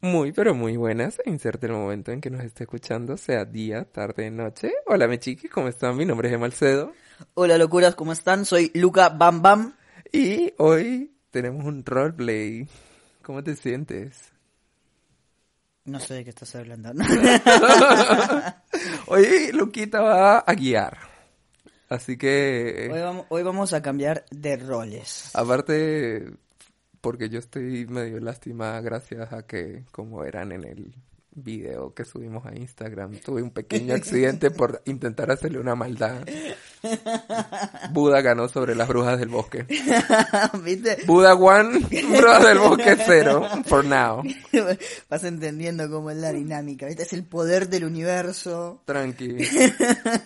Muy, pero muy buenas. Inserte el momento en que nos esté escuchando, sea día, tarde, noche. Hola, mi chiqui, ¿cómo están? Mi nombre es Emalcedo. Hola locuras, ¿cómo están? Soy Luca Bam Bam. Y hoy tenemos un roleplay. ¿Cómo te sientes? No sé de qué estás hablando. hoy Luquita va a guiar. Así que... Hoy vamos, hoy vamos a cambiar de roles. Aparte, porque yo estoy medio lástima gracias a que como eran en el video que subimos a Instagram, tuve un pequeño accidente por intentar hacerle una maldad. Buda ganó sobre las brujas del bosque. ¿Viste? Buda one, brujas del bosque cero, for now. Vas entendiendo cómo es la dinámica, ¿viste? Es el poder del universo. Tranqui.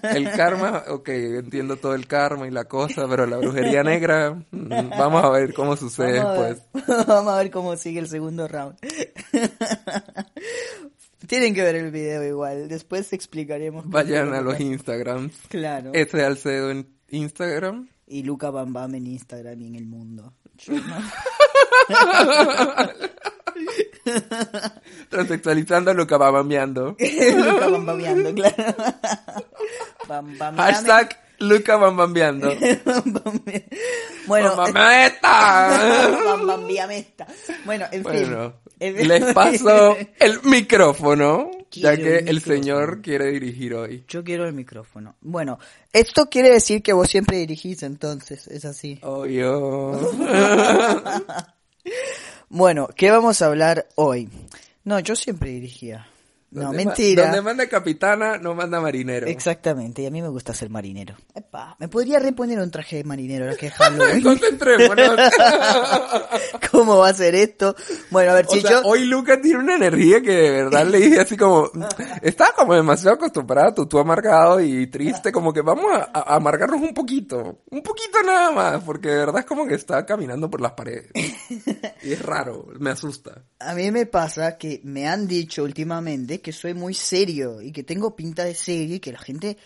El karma, ok, entiendo todo el karma y la cosa, pero la brujería negra, mm, vamos a ver cómo sucede Vamos a después. ver- Vamos a ver cómo sigue el segundo round. Tienen que ver el video igual, después explicaremos. Vayan a lo los. Instagrams. Claro. Ese Alcedo en Instagram. Y Luca Bam Bam en Instagram y en el mundo. Transexualizando bambeando. Luca Bam Bameando, claro. Bam. Hashtag Luca Bambambeando. Bueno, ¡Mamameta! Bam Bam Viamesta. Bueno, en Bueno, fin. Les paso el micrófono, ya que el el señor quiere dirigir hoy. Yo quiero el micrófono. Bueno, esto quiere decir que vos siempre dirigís, entonces, es así. Obvio. Bueno, ¿qué vamos a hablar hoy? No, yo siempre dirigía. No, mentira. Donde manda capitana, no manda marinero. Exactamente, y a mí me gusta ser marinero. Epa, me podría reponer un traje de marinero ahora que es Halloween. ¿Cómo va a ser esto? Bueno, a ver, O si sea, yo... hoy Luca tiene una energía que de verdad le dije así como, está como demasiado acostumbrado, tú, tú amargado y triste, como que vamos a, a amargarnos un poquito, un poquito nada más, porque de verdad es como que está caminando por las paredes. Y es raro, me asusta. A mí me pasa que me han dicho últimamente que soy muy serio y que tengo pinta de serio y que la gente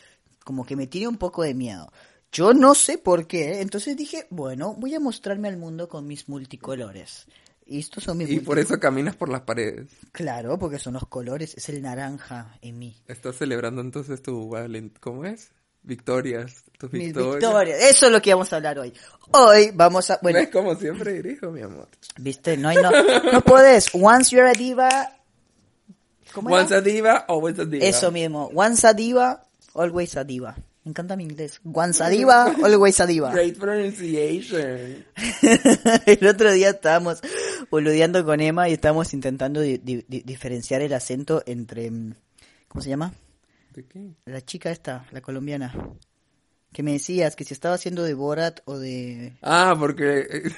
como que me tiene un poco de miedo. Yo no sé por qué, entonces dije, bueno, voy a mostrarme al mundo con mis multicolores. Y estos son mis Y por eso caminas por las paredes. Claro, porque son los colores, es el naranja en mí. Estás celebrando entonces tu valent, ¿cómo es? Victorias, tus Mis victorias. victorias. Eso es lo que vamos a hablar hoy. Hoy vamos a... Bueno, ¿Ves como siempre dirijo, mi amor? viste, no hay no... No puedes. Once you're a diva... ¿Cómo era? Once a diva, always a diva. Eso mismo. Once a diva, always a diva. Me encanta mi inglés. Once a diva, always a diva. Great pronunciation. El otro día estábamos boludeando con Emma y estábamos intentando di- di- di- diferenciar el acento entre... mm, ¿Cómo se llama? ¿De qué? La chica esta, la colombiana. Que me decías que si estaba haciendo de Borat o de... Ah, porque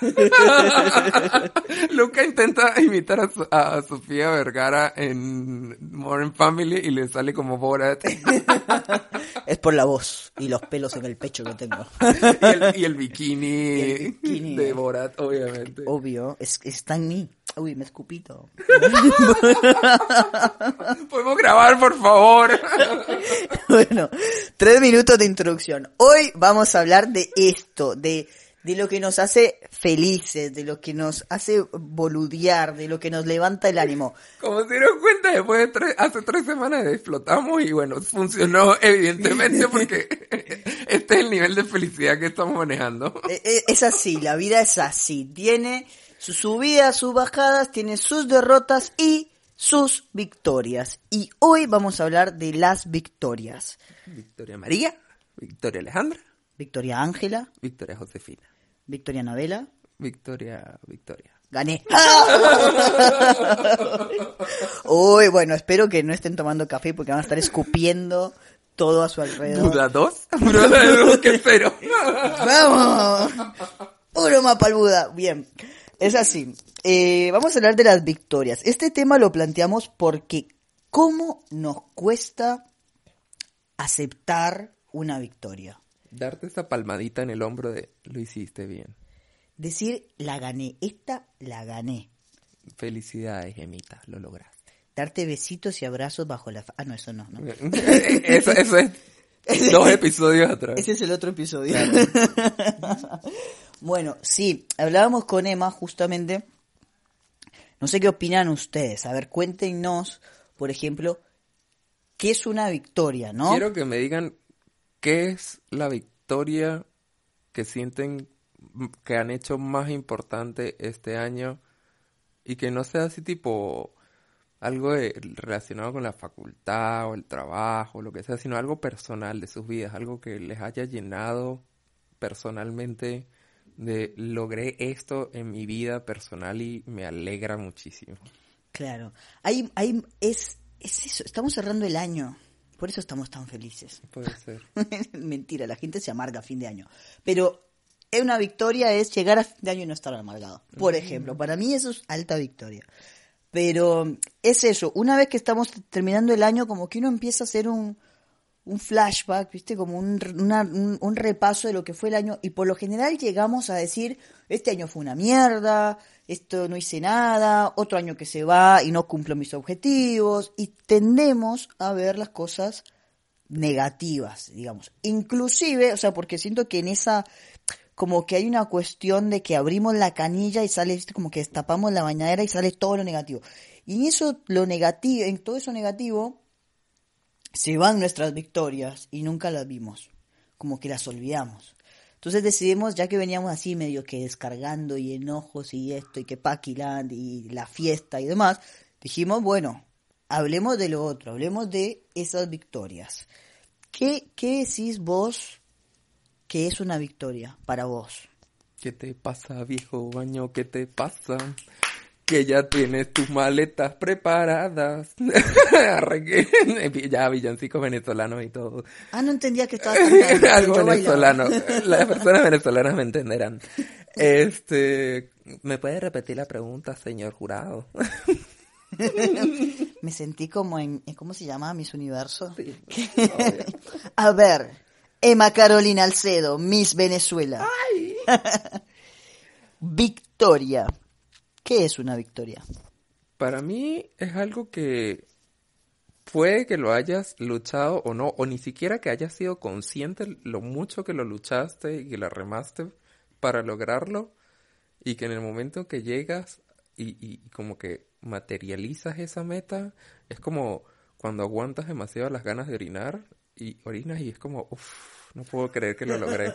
Luca intenta imitar a, So- a Sofía Vergara en Modern Family y le sale como Borat Es por la voz y los pelos en el pecho que tengo. el, y el bikini, Y el bikini. de Borat, obviamente. Obvio, es, está en mí. Uy, me escupito. ¿Podemos grabar, por favor? Bueno, tres minutos de introducción. Hoy vamos a hablar de esto, de, de lo que nos hace felices, de lo que nos hace boludear, de lo que nos levanta el ánimo. Como se dieron cuenta, después de tres, hace tres semanas explotamos y bueno, funcionó evidentemente porque este es el nivel de felicidad que estamos manejando. E- e- Es así, la vida es así. Tiene sus subidas, sus bajadas, tiene sus derrotas y sus victorias. Y hoy vamos a hablar de las victorias. Victoria María, Victoria Alejandra, Victoria Ángela, Victoria Josefina, Victoria Anabela. Victoria, Victoria. Gané. Uy, bueno, espero que no estén tomando café porque van a estar escupiendo todo a su alrededor. Buda 2, Buda cero. ¡Vamos! Uno más para el Buda. Bien, es así. Eh, vamos a hablar de las victorias. Este tema lo planteamos porque ¿cómo nos cuesta aceptar una victoria? Darte esa palmadita en el hombro de lo hiciste bien. Decir, la gané, esta la gané. Felicidades, Gemita, lo lograste. Darte besitos y abrazos bajo la... Ah, no, eso no, no. eso, eso es dos episodios atrás. Ese es el otro episodio. bueno, sí, hablábamos con Emma justamente. No sé qué opinan ustedes. A ver, cuéntenos, por ejemplo, qué es una victoria, ¿no? Quiero que me digan qué es la victoria que sienten que han hecho más importante este año y que no sea así tipo algo relacionado con la facultad o el trabajo, lo que sea, sino algo personal de sus vidas, algo que les haya llenado personalmente de logré esto en mi vida personal y me alegra muchísimo. Claro. Hay, hay, es, es eso. Estamos cerrando el año. Por eso estamos tan felices. Puede ser. Mentira, la gente se amarga a fin de año. Pero es una victoria es llegar a fin de año y no estar amargado. Por ejemplo, para mí eso es alta victoria. Pero es eso, una vez que estamos terminando el año, como que uno empieza a hacer un, un flashback, ¿viste? Como un, un, un repaso de lo que fue el año. Y por lo general llegamos a decir, este año fue una mierda, esto no hice nada, otro año que se va y no cumplo mis objetivos. Y tendemos a ver las cosas negativas, digamos. Inclusive, o sea, porque siento que en esa, como que hay una cuestión de que abrimos la canilla y sale, ¿viste? como que destapamos la bañadera y sale todo lo negativo. Y en eso, lo negativo, en todo eso negativo, se van nuestras victorias y nunca las vimos, como que las olvidamos. Entonces decidimos, ya que veníamos así medio que descargando y enojos y esto y que Paquiland y la fiesta y demás, dijimos, bueno, hablemos de lo otro, hablemos de esas victorias. ¿Qué, qué decís vos que es una victoria para vos? ¿Qué te pasa, viejo baño? ¿Qué te pasa? Que ya tienes tus maletas preparadas. Ya, villancicos venezolanos y todo. Ah, no entendía que cantando. Algo venezolano. Las personas venezolanas me entenderán. Este, ¿me puede repetir la pregunta, señor jurado? Me sentí como en, ¿cómo se llama? Miss Universo. A ver, Emma Carolina Alcedo, Miss Venezuela. victoria. ¿Qué es una victoria? Para mí es algo que puede que lo hayas luchado o no, o ni siquiera que hayas sido consciente lo mucho que lo luchaste y que la remaste para lograrlo, y que en el momento que llegas y, como que materializas esa meta, es como cuando aguantas demasiado las ganas de orinar y orinas y es como, uff, no puedo creer que lo logré.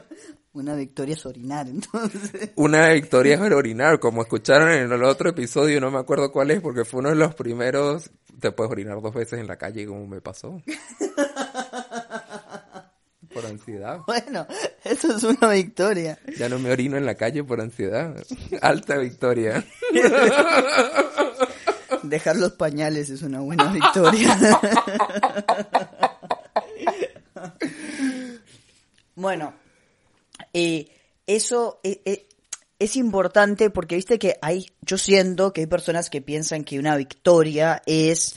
Una victoria es orinar, entonces. Una victoria es orinar, como escucharon en el otro episodio, no me acuerdo cuál es, porque fue uno de los primeros, te puedes orinar dos veces en la calle como me pasó. Por ansiedad. Bueno, eso es una victoria. Ya no me orino en la calle por ansiedad. Alta victoria. Dejar los pañales es una buena victoria. bueno, eh, eso eh, eh, es importante porque viste que hay, yo siento que hay personas que piensan que una victoria es,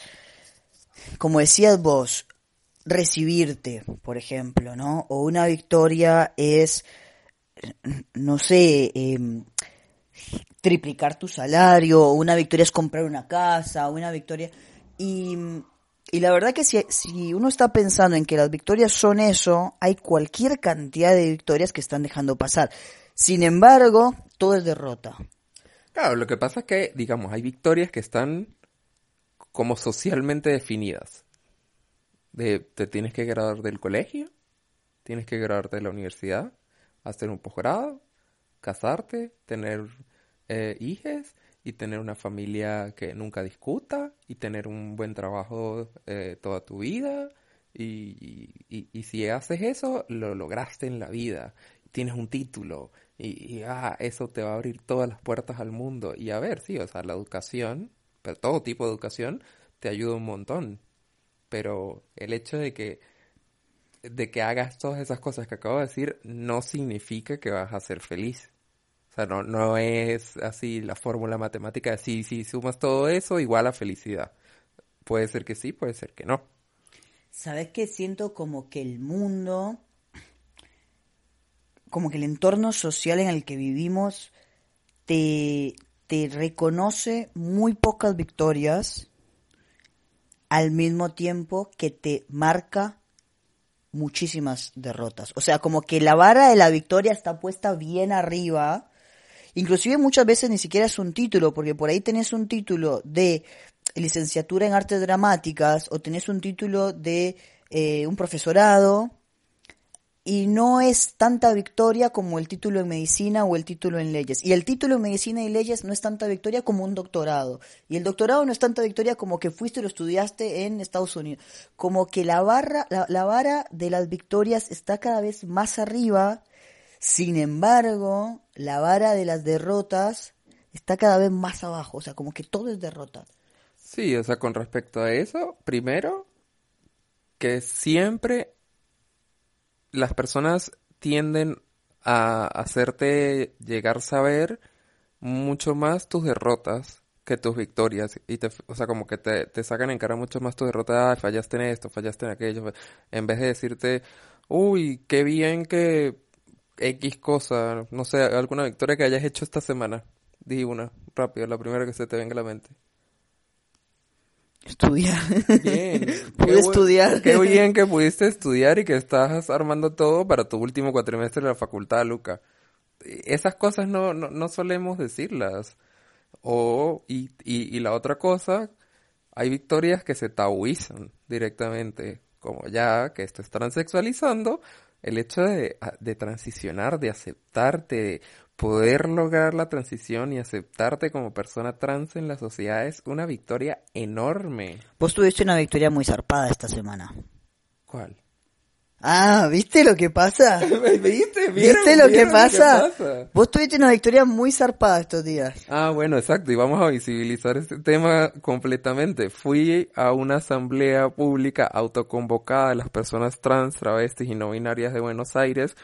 como decías vos, recibirte, por ejemplo, ¿no? O una victoria es, no sé, em, triplicar tu salario, o una victoria es comprar una casa, o una victoria... Y, y la verdad que si, si uno está pensando en que las victorias son eso, hay cualquier cantidad de victorias que están dejando pasar. Sin embargo, todo es derrota. Claro, lo que pasa es que, digamos, hay victorias que están como socialmente definidas. De, te tienes que graduar del colegio, tienes que graduarte de la universidad, hacer un posgrado, casarte, tener eh, hijos y tener una familia que nunca discuta y tener un buen trabajo eh, toda tu vida. Y, y- si haces eso, lo lograste en la vida. Tienes un título y, y, ah, eso te va a abrir todas las puertas al mundo. Y a ver, sí, o sea, la educación, pero todo tipo de educación, te ayuda un montón. Pero el hecho de que de que hagas todas esas cosas que acabo de decir no significa que vas a ser feliz. O sea, no, no es así la fórmula matemática de si, sumas todo eso igual a felicidad. Puede ser que sí, puede ser que no. ¿Sabes qué? Siento como que el mundo, como que el entorno social en el que vivimos, te, te reconoce muy pocas victorias al mismo tiempo que te marca muchísimas derrotas. O sea, como que la vara de la victoria está puesta bien arriba inclusive muchas veces ni siquiera es un título, porque por ahí tenés un título de licenciatura en artes dramáticas o tenés un título de eh, un profesorado y no es tanta victoria como el título en medicina o el título en leyes. Y el título en medicina y leyes no es tanta victoria como un doctorado. Y el doctorado no es tanta victoria como que fuiste y lo estudiaste en Estados Unidos. Como que la, barra, la, la vara de las victorias está cada vez más arriba. Sin embargo, la vara de las derrotas está cada vez más abajo. O sea, como que todo es derrota. Sí, o sea, con respecto a eso, primero, que siempre las personas tienden a hacerte llegar a saber mucho más tus derrotas que tus victorias. Y te, o sea, como que te, te sacan en cara mucho más tus derrotas. Ah, fallaste en esto, fallaste en aquello. En vez de decirte, uy, qué bien que X cosa, no sé, alguna victoria que hayas hecho esta semana. Di una, rápido, la primera que se te venga a la mente. Estudiar. Bien. Pude Qué estudiar. Qué bien que pudiste estudiar y que estás armando todo para tu último cuatrimestre de la facultad, Luca. Esas cosas no, no, no solemos decirlas. O, y, y, y la otra cosa, hay victorias que se tabuizan directamente. Como ya que esto es transexualizando, el hecho de, de transicionar, de aceptarte, de poder lograr la transición y aceptarte como persona trans en la sociedad es una victoria enorme. Vos tuviste una victoria muy zarpada esta semana. ¿Cuál? Ah, ¿viste lo que pasa? ¿Viste? ¿Viste lo que pasa? Vos tuviste una victoria muy zarpada estos días. Ah, bueno, exacto. Y vamos a visibilizar este tema completamente. Fui a una asamblea pública autoconvocada de las personas trans, travestis y no binarias de Buenos Aires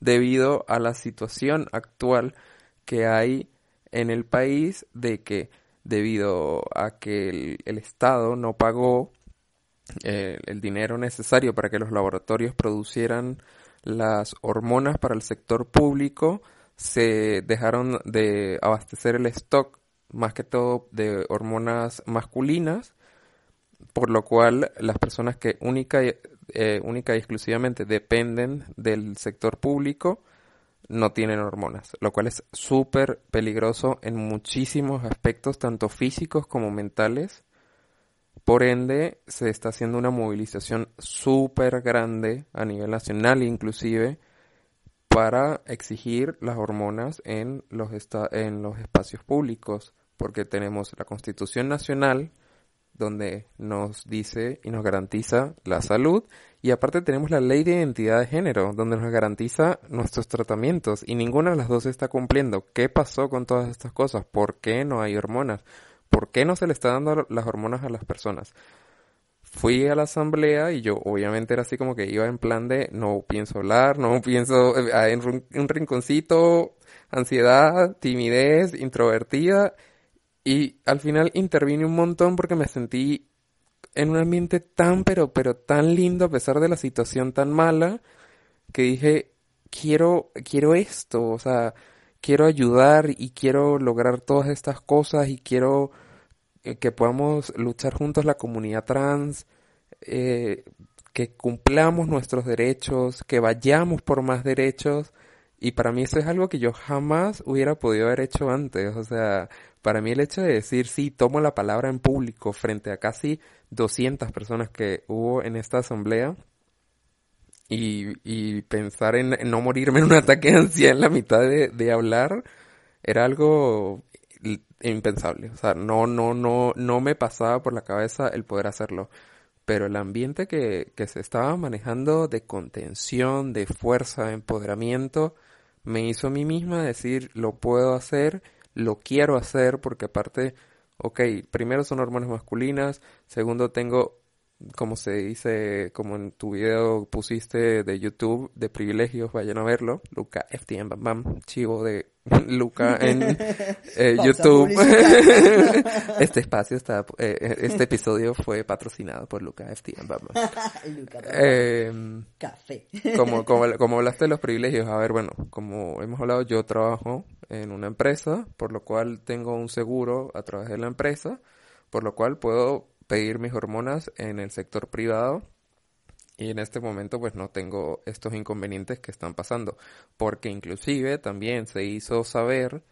debido a la situación actual que hay en el país de que debido a que el, el Estado no pagó eh, el dinero necesario para que los laboratorios producieran las hormonas para el sector público, se dejaron de abastecer el stock, más que todo de hormonas masculinas, por lo cual las personas que única, eh, única y exclusivamente dependen del sector público no tienen hormonas, lo cual es súper peligroso en muchísimos aspectos, tanto físicos como mentales. Por ende, se está haciendo una movilización súper grande a nivel nacional inclusive para exigir las hormonas en los, en los espacios públicos, porque tenemos la Constitución Nacional, donde nos dice y nos garantiza la salud, y aparte tenemos la Ley de Identidad de Género, donde nos garantiza nuestros tratamientos, y ninguna de las dos está cumpliendo. ¿Qué pasó con todas estas cosas? ¿Por qué no hay hormonas? ¿Por qué no se le está dando las hormonas a las personas? Fui a la asamblea y yo obviamente era así como que iba en plan de no pienso hablar, no pienso eh, en un, un rinconcito, ansiedad, timidez, introvertida y al final intervine un montón porque me sentí en un ambiente tan pero pero tan lindo a pesar de la situación tan mala que dije quiero quiero esto, o sea, quiero ayudar y quiero lograr todas estas cosas y quiero eh, que podamos luchar juntos la comunidad trans, eh, que cumplamos nuestros derechos, que vayamos por más derechos. Y para mí eso es algo que yo jamás hubiera podido haber hecho antes. O sea, para mí el hecho de decir, sí, tomo la palabra en público frente a casi 200 personas que hubo en esta asamblea y, y pensar en, no morirme en un ataque de ansiedad en la mitad de, de hablar, era algo impensable. O sea, no, no, no, no me pasaba por la cabeza el poder hacerlo. Pero el ambiente que, que se estaba manejando de contención, de fuerza, de empoderamiento, me hizo a mí misma decir, lo puedo hacer, lo quiero hacer, porque aparte, ok, primero son hormonas masculinas, segundo tengo como se dice, como en tu video pusiste de YouTube de privilegios, vayan a verlo, Luca FTM Bam Bam, chivo de Luca en eh, YouTube. este espacio está, eh, este episodio fue patrocinado por Luca FTM Bam Bam. Luca, Eh, café. como, como, como hablaste de los privilegios, a ver, bueno, como hemos hablado, yo trabajo en una empresa, por lo cual tengo un seguro a través de la empresa, por lo cual puedo pedir mis hormonas en el sector privado y en este momento pues no tengo estos inconvenientes que están pasando, porque inclusive también se hizo saber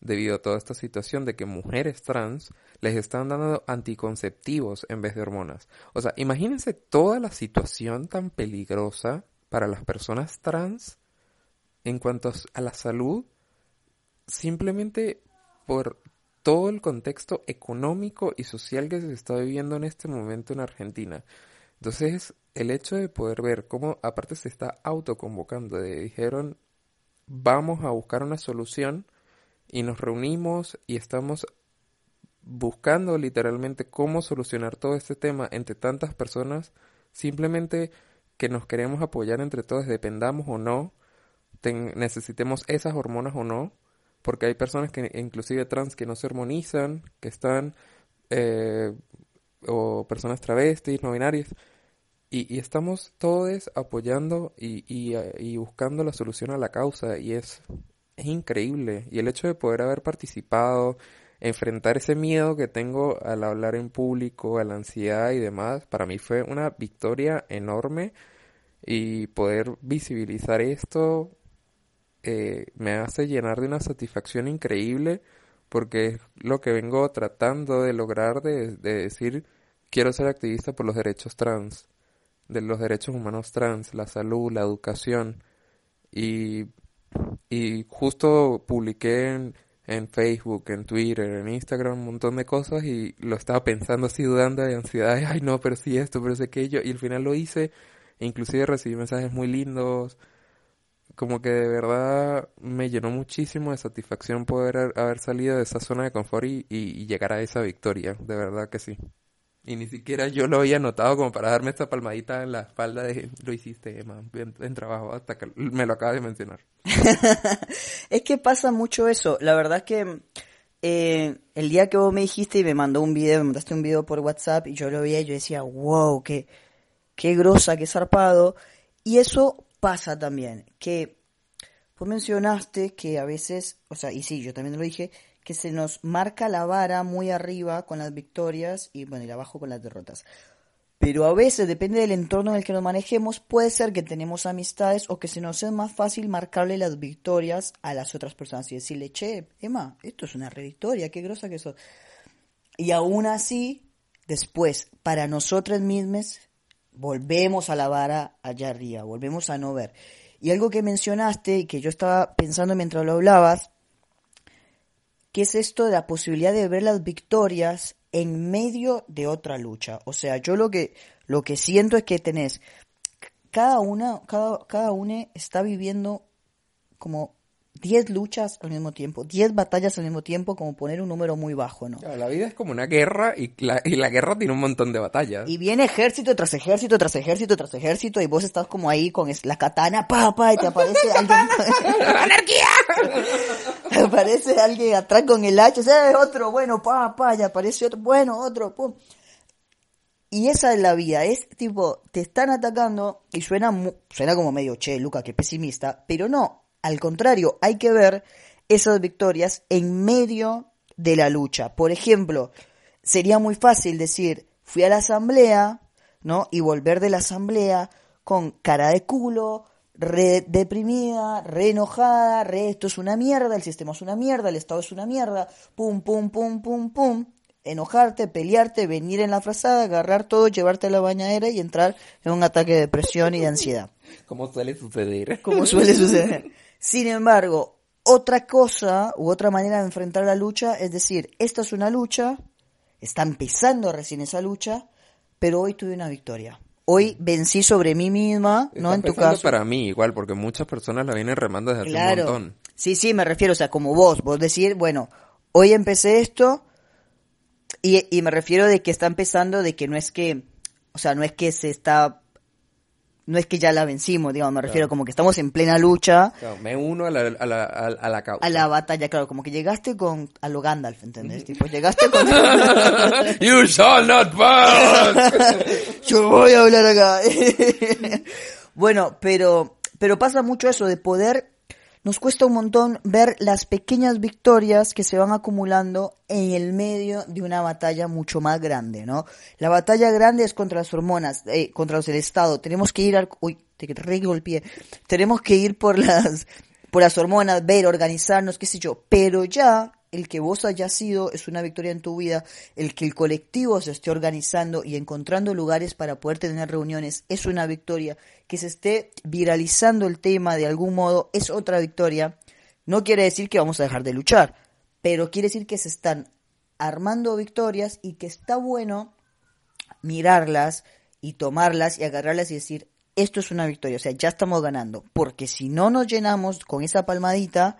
debido a toda esta situación de que mujeres trans les están dando anticonceptivos en vez de hormonas. O sea, imagínense toda la situación tan peligrosa para las personas trans en cuanto a la salud, simplemente por todo el contexto económico y social que se está viviendo en este momento en Argentina. Entonces, el hecho de poder ver cómo aparte se está autoconvocando, de dijeron, vamos a buscar una solución y nos reunimos y estamos buscando literalmente cómo solucionar todo este tema entre tantas personas, simplemente que nos queremos apoyar entre todos, dependamos o no, necesitemos esas hormonas o no, porque hay personas que inclusive trans que no se hormonizan, que están, eh, o personas travestis, no binarias, y, estamos todos apoyando y, y, buscando la solución a la causa, y es, es increíble, y el hecho de poder haber participado, enfrentar ese miedo que tengo al hablar en público, a la ansiedad y demás, para mí fue una victoria enorme y poder visibilizar esto eh, me hace llenar de una satisfacción increíble porque es lo que vengo tratando de lograr de, decir quiero ser activista por los derechos trans, de los derechos humanos trans, la salud, la educación. Y, y justo publiqué en, Facebook, en Twitter, en Instagram un montón de cosas y lo estaba pensando así dudando de ansiedad, ay no, pero sí esto, pero sí aquello y al final lo hice, inclusive recibí mensajes muy lindos, como que de verdad me llenó muchísimo de satisfacción poder haber salido de esa zona de confort y, llegar a esa victoria, de verdad que sí. Y ni siquiera yo lo había notado como para darme esta palmadita en la espalda de lo hiciste, Emma, en, trabajo, hasta que me lo acabas de mencionar. es que pasa mucho eso. La verdad es que eh, el día que vos me dijiste y me mandó un video, me mandaste un video por WhatsApp y yo lo vi y yo decía, wow, qué, qué grosa, qué zarpado. Y eso pasa también que vos mencionaste que a veces, o sea, y sí, yo también lo dije, que se nos marca la vara muy arriba con las victorias y bueno, y abajo con las derrotas. Pero a veces, depende del entorno en el que nos manejemos, puede ser que tenemos amistades o que se nos es más fácil marcarle las victorias a las otras personas y decirle, che, Emma, esto es una revictoria, qué grosa que eso. Y aún así, después, para nosotras mismas, volvemos a la vara allá arriba, volvemos a no ver. Y algo que mencionaste y que yo estaba pensando mientras lo hablabas, que es esto de la posibilidad de ver las victorias en medio de otra lucha. O sea, yo lo que, lo que siento es que tenés, cada una, cada, cada una está viviendo como 10 luchas al mismo tiempo, 10 batallas al mismo tiempo, como poner un número muy bajo, ¿no? la vida es como una guerra y la, y la guerra tiene un montón de batallas. Y viene ejército tras ejército, tras ejército, tras ejército, y vos estás como ahí con la katana, pa, pa, y te aparece alguien. ¡Anarquía! aparece alguien atrás con el hacha, es otro, bueno, pa, pa, y aparece otro, bueno, otro, pum. Y esa es la vida, es tipo, te están atacando y suena, suena como medio, che, Luca, qué pesimista, pero no, al contrario, hay que ver esas victorias en medio de la lucha. Por ejemplo, sería muy fácil decir, fui a la asamblea, ¿no? Y volver de la asamblea con cara de culo, re deprimida, re enojada, re esto es una mierda, el sistema es una mierda, el Estado es una mierda, pum, pum, pum, pum, pum, enojarte, pelearte, venir en la frazada, agarrar todo, llevarte a la bañadera y entrar en un ataque de depresión y de ansiedad. Como suele suceder. Como suele suceder. Sin embargo, otra cosa u otra manera de enfrentar la lucha es decir, esta es una lucha, está empezando recién esa lucha, pero hoy tuve una victoria. Hoy vencí sobre mí misma, ¿no? en tu caso. para mí igual, porque muchas personas la vienen remando desde hace un montón. Sí, sí, me refiero, o sea, como vos, vos decir, bueno, hoy empecé esto y, y me refiero de que está empezando, de que no es que, o sea, no es que se está no es que ya la vencimos, digamos, me refiero como que estamos en plena lucha. Claro, me uno a la, a, la, a, la causa. A la batalla, claro, como que llegaste con, a lo Gandalf, ¿entendés? tipo, llegaste con... you shall not pass. Yo voy a hablar acá. bueno, pero, pero pasa mucho eso de poder nos cuesta un montón ver las pequeñas victorias que se van acumulando en el medio de una batalla mucho más grande, ¿no? La batalla grande es contra las hormonas, eh, contra los del Estado. Tenemos que ir al... Uy, te pie. Tenemos que ir por las, por las hormonas, ver, organizarnos, qué sé yo. Pero ya el que vos hayas sido es una victoria en tu vida, el que el colectivo se esté organizando y encontrando lugares para poder tener reuniones es una victoria, que se esté viralizando el tema de algún modo es otra victoria. No quiere decir que vamos a dejar de luchar, pero quiere decir que se están armando victorias y que está bueno mirarlas y tomarlas y agarrarlas y decir, esto es una victoria, o sea, ya estamos ganando, porque si no nos llenamos con esa palmadita,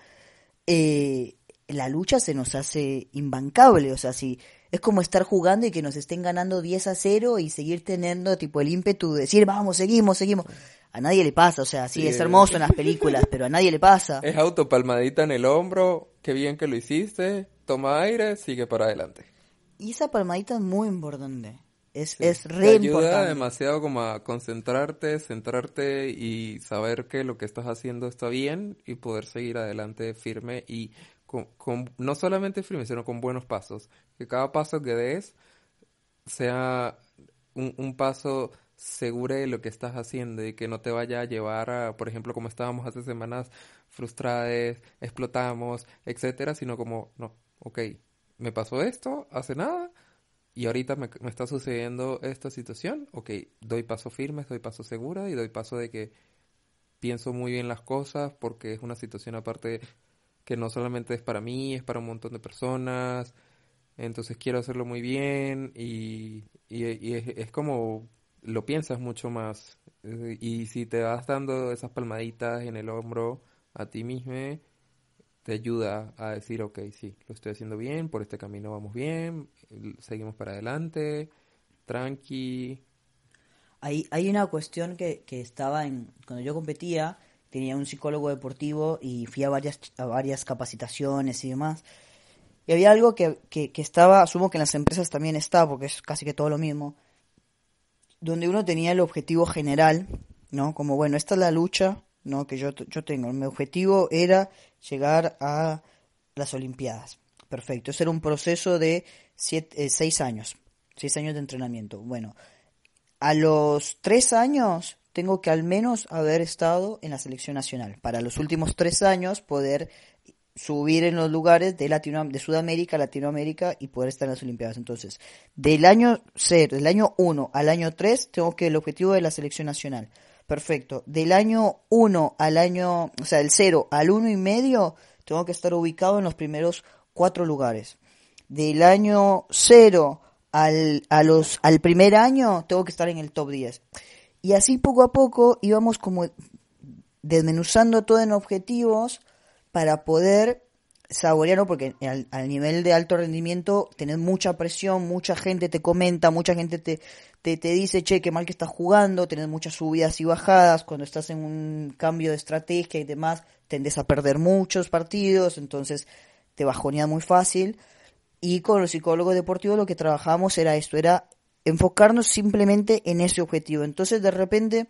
eh, la lucha se nos hace imbancable, o sea, si es como estar jugando y que nos estén ganando 10 a 0 y seguir teniendo tipo el ímpetu de decir, vamos, seguimos, seguimos. A nadie le pasa, o sea, sí, es hermoso en las películas, pero a nadie le pasa. Es autopalmadita en el hombro, qué bien que lo hiciste, toma aire, sigue para adelante. Y esa palmadita es muy importante. Es, es re Te ayuda demasiado como a concentrarte, centrarte y saber que lo que estás haciendo está bien y poder seguir adelante firme y con, no solamente firme, sino con buenos pasos. Que cada paso que des sea un, un paso seguro de lo que estás haciendo y que no te vaya a llevar a, por ejemplo, como estábamos hace semanas, frustrados, explotamos, etcétera, sino como, no, ok, me pasó esto hace nada y ahorita me, me, está sucediendo esta situación, ok, doy paso firme, doy paso segura y doy paso de que pienso muy bien las cosas porque es una situación aparte que no solamente es para mí, es para un montón de personas, entonces quiero hacerlo muy bien y, y, es, como lo piensas mucho más. Eh, y si te vas dando esas palmaditas en el hombro a ti mismo, te ayuda a decir, ok, sí, lo estoy haciendo bien, por este camino vamos bien, seguimos para adelante, tranqui. Hay, hay una cuestión que, que estaba en, cuando yo competía, tenía un psicólogo deportivo y fui a varias, a varias capacitaciones y demás. Y había algo que, que, que estaba, asumo que en las empresas también está, porque es casi que todo lo mismo, donde uno tenía el objetivo general, ¿no? Como, bueno, esta es la lucha, ¿no? Que yo, yo tengo. Mi objetivo era llegar a las Olimpiadas. Perfecto. Ese era un proceso de siete, eh, seis años. Seis años de entrenamiento. Bueno, a los tres años tengo que al menos haber estado en la selección nacional. Para los últimos tres años poder subir en los lugares de, Latino, de Sudamérica, Latinoamérica y poder estar en las Olimpiadas. Entonces, del año 0, del año 1 al año 3, tengo que el objetivo de la selección nacional. Perfecto. Del año 1 al año, o sea, del 0 al 1 y medio, tengo que estar ubicado en los primeros cuatro lugares. Del año 0 al, a los, al primer año, tengo que estar en el top 10. Y así poco a poco íbamos como desmenuzando todo en objetivos para poder saborearlo, porque al, nivel de alto rendimiento tenés mucha presión, mucha gente te comenta, mucha gente te, te, dice, che, qué mal que estás jugando, tenés muchas subidas y bajadas, cuando estás en un cambio de estrategia y demás, tendés a perder muchos partidos, entonces te bajonea muy fácil. Y con los psicólogos deportivos lo que trabajábamos era esto, era enfocarnos simplemente en ese objetivo. Entonces de repente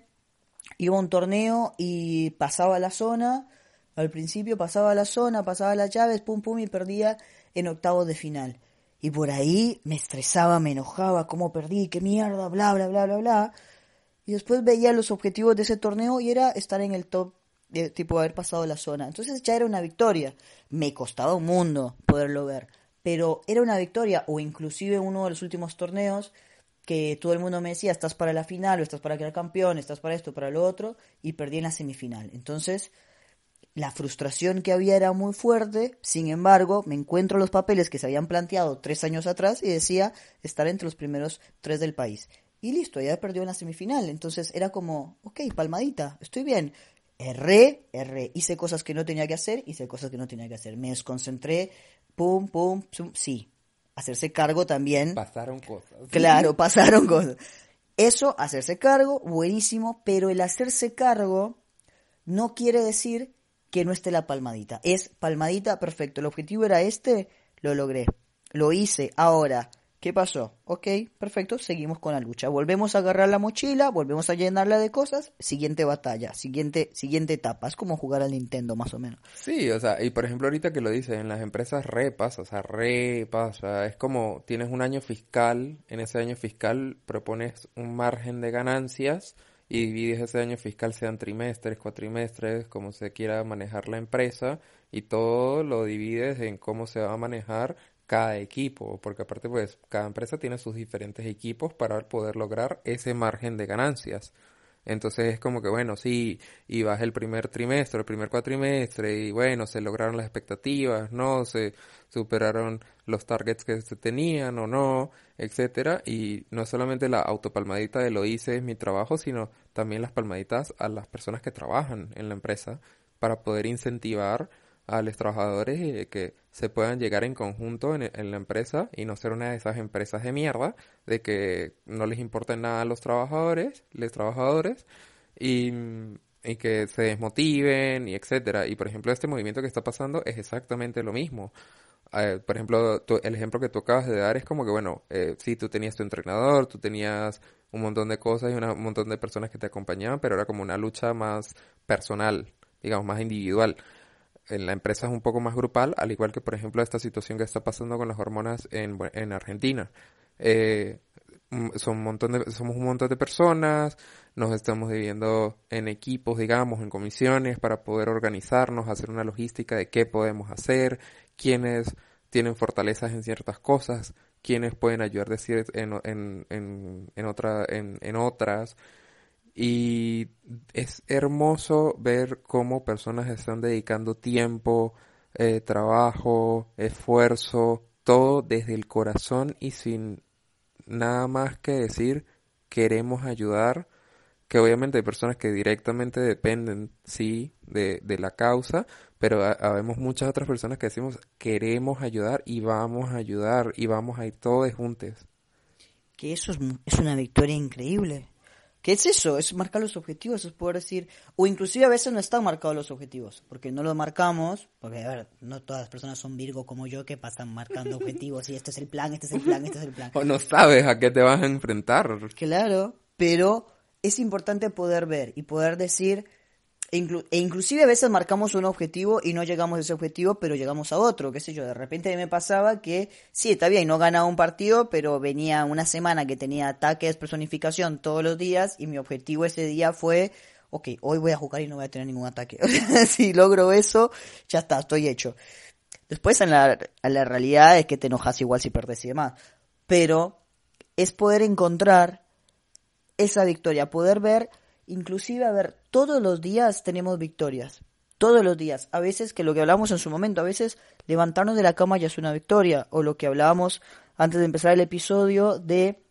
iba a un torneo y pasaba la zona, al principio pasaba la zona, pasaba las llaves, pum pum y perdía en octavos de final. Y por ahí me estresaba, me enojaba, cómo perdí, qué mierda, bla, bla, bla, bla, bla. Y después veía los objetivos de ese torneo y era estar en el top, de, tipo haber pasado la zona. Entonces ya era una victoria. Me costaba un mundo poderlo ver. Pero era una victoria, o inclusive uno de los últimos torneos, que todo el mundo me decía, estás para la final, o estás para quedar campeón, estás para esto, para lo otro, y perdí en la semifinal. Entonces, la frustración que había era muy fuerte, sin embargo, me encuentro los papeles que se habían planteado tres años atrás y decía estar entre los primeros tres del país. Y listo, ya perdió en la semifinal. Entonces era como, ok, palmadita, estoy bien. Erré, erré, hice cosas que no tenía que hacer, hice cosas que no tenía que hacer. Me desconcentré, pum, pum, pum, sí. Hacerse cargo también. Pasaron cosas. Claro, pasaron cosas. Eso, hacerse cargo, buenísimo, pero el hacerse cargo no quiere decir que no esté la palmadita. Es palmadita, perfecto. El objetivo era este, lo logré. Lo hice. Ahora, ¿qué pasó? Ok, perfecto, seguimos con la lucha. Volvemos a agarrar la mochila, volvemos a llenarla de cosas. Siguiente batalla, siguiente, siguiente etapa. Es como jugar al Nintendo, más o menos. Sí, o sea, y por ejemplo, ahorita que lo dice, en las empresas repas, o sea, repas, o sea, es como tienes un año fiscal, en ese año fiscal propones un margen de ganancias y divides ese año fiscal sean trimestres, cuatrimestres, como se quiera manejar la empresa, y todo lo divides en cómo se va a manejar cada equipo, porque aparte pues cada empresa tiene sus diferentes equipos para poder lograr ese margen de ganancias. Entonces es como que, bueno, sí, ibas el primer trimestre, el primer cuatrimestre, y bueno, se lograron las expectativas, no, se superaron los targets que se tenían o no, etcétera, y no solamente la autopalmadita de lo hice es mi trabajo, sino también las palmaditas a las personas que trabajan en la empresa para poder incentivar a los trabajadores y que se puedan llegar en conjunto en, en, la empresa y no ser una de esas empresas de mierda de que no les importa nada a los trabajadores, los trabajadores y, y que se desmotiven y etcétera. Y por ejemplo, este movimiento que está pasando es exactamente lo mismo. Eh, por ejemplo, el ejemplo que tú acabas de dar es como que, bueno, eh, sí, tú tenías tu entrenador, tú tenías un montón de cosas y una, un montón de personas que te acompañaban, pero era como una lucha más personal, digamos, más individual en la empresa es un poco más grupal, al igual que, por ejemplo, esta situación que está pasando con las hormonas en, en Argentina. Eh, son un montón somos un montón de personas, nos estamos dividiendo en equipos, digamos, en comisiones para poder organizarnos, hacer una logística de qué podemos hacer, quiénes tienen fortalezas en ciertas cosas, quiénes pueden ayudar en, en, en, en, otra, en, en otras. Y es hermoso ver cómo personas están dedicando tiempo, eh, trabajo, esfuerzo, todo desde el corazón y sin nada más que decir queremos ayudar, que obviamente hay personas que directamente dependen, sí, de, de la causa, pero habemos muchas otras personas que decimos queremos ayudar y vamos a ayudar y vamos a ir todos juntos. Que eso es, es una victoria increíble. ¿Qué es eso? Es marcar los objetivos, es poder decir, o inclusive a veces no están marcados los objetivos, porque no los marcamos, porque a ver, no todas las personas son Virgo como yo que pasan marcando objetivos y este es el plan, este es el plan, este es el plan. O no sabes a qué te vas a enfrentar. Claro, pero es importante poder ver y poder decir, e, inclusive a veces marcamos un objetivo y no llegamos a ese objetivo, pero llegamos a otro, qué sé yo, de repente me pasaba que sí, está bien, no ganaba un partido, pero venía una semana que tenía ataques, personificación todos los días y mi objetivo ese día fue, ok, hoy voy a jugar y no voy a tener ningún ataque. si logro eso, ya está, estoy hecho. Después en la, la realidad es que te enojas igual si perdés y demás, pero es poder encontrar esa victoria, poder ver inclusive, a ver, todos los días tenemos victorias. Todos los días. A veces, que lo que hablamos en su momento, a veces levantarnos de la cama ya es una victoria. O lo que hablábamos antes de empezar el episodio de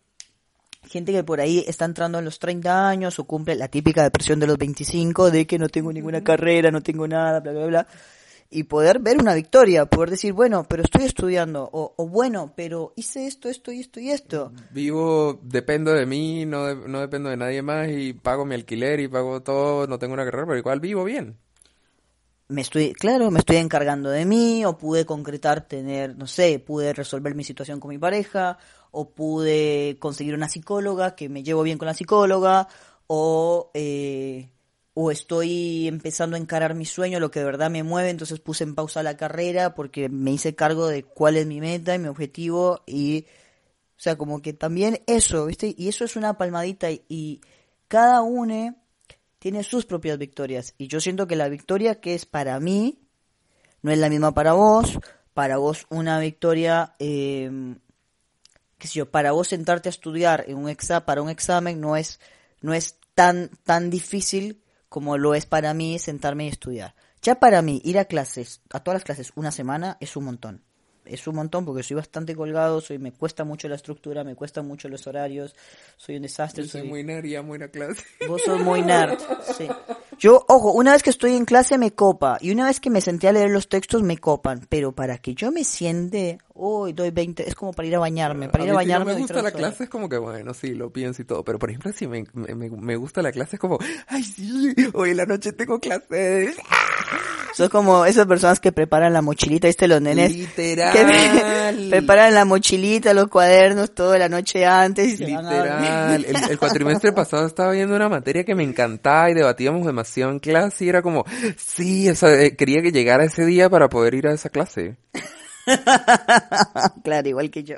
gente que por ahí está entrando en los 30 años o cumple la típica depresión de los 25 de que no tengo ninguna carrera, no tengo nada, bla, bla, bla y poder ver una victoria, poder decir, bueno, pero estoy estudiando, o, o, bueno, pero hice esto, esto y esto y esto. Vivo, dependo de mí, no, no dependo de nadie más y pago mi alquiler y pago todo, no tengo una carrera, pero igual vivo bien. Me estoy, claro, me estoy encargando de mí, o pude concretar tener, no sé, pude resolver mi situación con mi pareja, o pude conseguir una psicóloga que me llevo bien con la psicóloga, o eh, o estoy empezando a encarar mi sueño, lo que de verdad me mueve, entonces puse en pausa la carrera porque me hice cargo de cuál es mi meta y mi objetivo y, o sea, como que también eso, ¿viste? Y eso es una palmadita y, cada uno tiene sus propias victorias y yo siento que la victoria que es para mí no es la misma para vos, para vos una victoria, eh, qué sé yo, para vos sentarte a estudiar en un exa para un examen no es, no es tan, tan difícil como lo es para mí sentarme y estudiar. Ya para mí ir a clases, a todas las clases una semana es un montón. Es un montón porque soy bastante colgado, soy me cuesta mucho la estructura, me cuesta mucho los horarios, soy un desastre. Yo soy, muy nerd y amo ir a clase. Vos sos muy nerd, sí. Yo, ojo, una vez que estoy en clase me copa y una vez que me senté a leer los textos me copan, pero para que yo me siente, hoy doy 20, es como para ir a bañarme, para ir a, bañarme. Si no me gusta la clase es como que bueno, sí, lo pienso y todo, pero por ejemplo si me, me, me gusta la clase es como, ay sí, hoy en la noche tengo clase. Son como esas personas que preparan la mochilita, ¿viste? Los nenes. Literal. Que preparan la mochilita, los cuadernos, toda la noche antes y se Literal. el, el, cuatrimestre pasado estaba viendo una materia que me encantaba y debatíamos demasiado en clase y era como, sí, o sea, eh, quería que llegara ese día para poder ir a esa clase. claro, igual que yo.